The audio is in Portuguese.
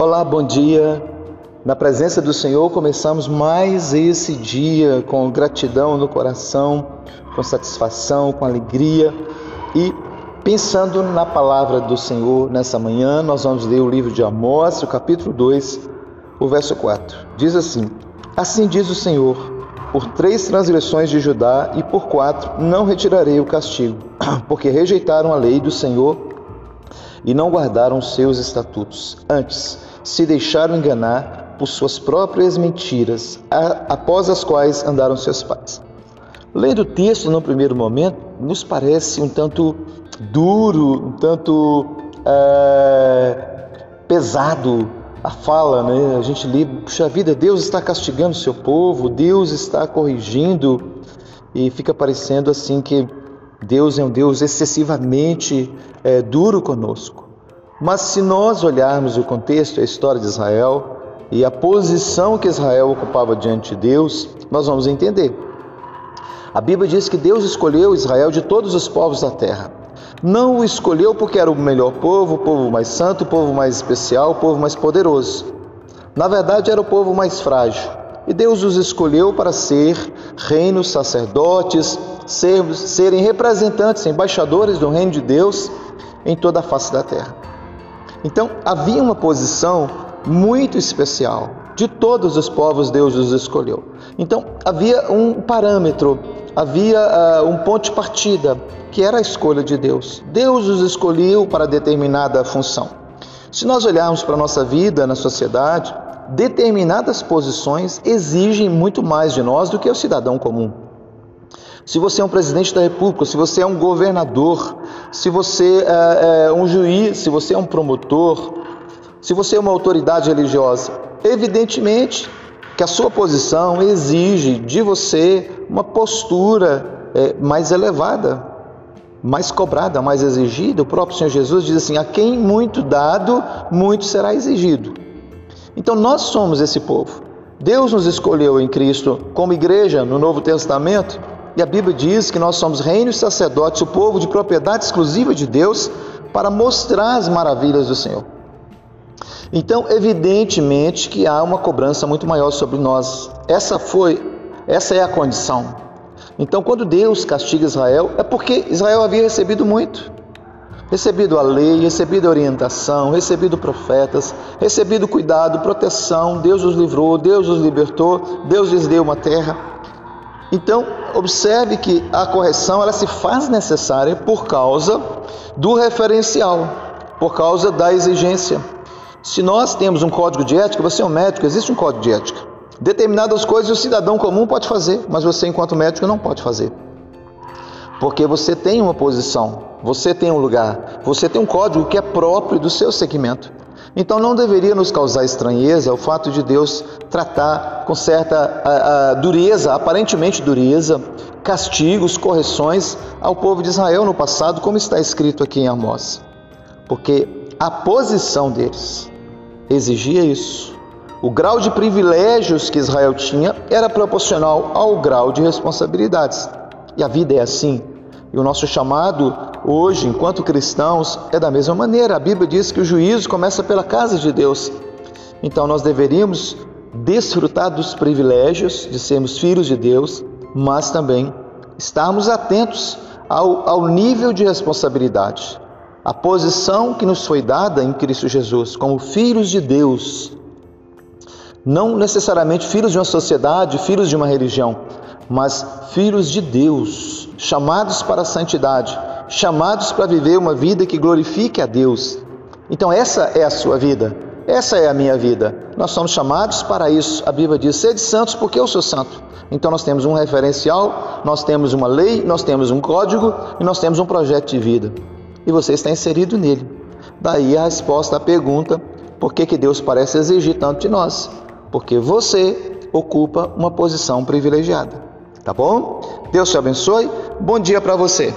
Olá, bom dia. Na presença do Senhor, começamos mais esse dia com gratidão no coração, com satisfação, com alegria e pensando na palavra do Senhor nessa manhã, nós vamos ler o livro de Amós, o capítulo 2, o verso 4. Diz assim: Assim diz o Senhor: Por três transgressões de Judá e por quatro não retirarei o castigo, porque rejeitaram a lei do Senhor e não guardaram seus estatutos. Antes, se deixaram enganar por suas próprias mentiras, após as quais andaram seus pais. Lendo o texto no primeiro momento, nos parece um tanto duro, um tanto é, pesado a fala, né? A gente lê, puxa vida, Deus está castigando o seu povo, Deus está corrigindo, e fica parecendo assim que Deus é um Deus excessivamente é, duro conosco. Mas se nós olharmos o contexto, a história de Israel e a posição que Israel ocupava diante de Deus, nós vamos entender. A Bíblia diz que Deus escolheu Israel de todos os povos da terra. Não o escolheu porque era o melhor povo, o povo mais santo, o povo mais especial, o povo mais poderoso. Na verdade, era o povo mais frágil. E Deus os escolheu para ser reinos, sacerdotes, ser, serem representantes, embaixadores do reino de Deus em toda a face da terra. Então havia uma posição muito especial. De todos os povos, Deus os escolheu. Então havia um parâmetro, havia uh, um ponto de partida, que era a escolha de Deus. Deus os escolheu para determinada função. Se nós olharmos para a nossa vida na sociedade, determinadas posições exigem muito mais de nós do que o cidadão comum. Se você é um presidente da República, se você é um governador, se você é, é um juiz, se você é um promotor, se você é uma autoridade religiosa, evidentemente que a sua posição exige de você uma postura é, mais elevada, mais cobrada, mais exigida. O próprio Senhor Jesus diz assim: a quem muito dado, muito será exigido. Então nós somos esse povo. Deus nos escolheu em Cristo como igreja no Novo Testamento e a Bíblia diz que nós somos reino e sacerdotes, o povo de propriedade exclusiva de Deus, para mostrar as maravilhas do Senhor. Então, evidentemente que há uma cobrança muito maior sobre nós. Essa foi, essa é a condição. Então, quando Deus castiga Israel, é porque Israel havia recebido muito. Recebido a lei, recebido a orientação, recebido profetas, recebido cuidado, proteção, Deus os livrou, Deus os libertou, Deus lhes deu uma terra. Então, observe que a correção ela se faz necessária por causa do referencial, por causa da exigência. Se nós temos um código de ética, você é um médico, existe um código de ética. Determinadas coisas o cidadão comum pode fazer, mas você, enquanto médico, não pode fazer. Porque você tem uma posição, você tem um lugar, você tem um código que é próprio do seu segmento. Então não deveria nos causar estranheza o fato de Deus tratar com certa a, a dureza, aparentemente dureza, castigos, correções ao povo de Israel no passado, como está escrito aqui em Amós. Porque a posição deles exigia isso. O grau de privilégios que Israel tinha era proporcional ao grau de responsabilidades. E a vida é assim. E o nosso chamado hoje, enquanto cristãos, é da mesma maneira. A Bíblia diz que o juízo começa pela casa de Deus. Então nós deveríamos desfrutar dos privilégios de sermos filhos de Deus, mas também estarmos atentos ao, ao nível de responsabilidade, a posição que nos foi dada em Cristo Jesus como filhos de Deus. Não necessariamente filhos de uma sociedade, filhos de uma religião, mas filhos de Deus, chamados para a santidade, chamados para viver uma vida que glorifique a Deus. Então, essa é a sua vida, essa é a minha vida. Nós somos chamados para isso. A Bíblia diz: sede santos, porque eu sou santo. Então, nós temos um referencial, nós temos uma lei, nós temos um código e nós temos um projeto de vida. E você está inserido nele. Daí a resposta à pergunta: por que, que Deus parece exigir tanto de nós? Porque você ocupa uma posição privilegiada. Tá bom? Deus te abençoe. Bom dia para você.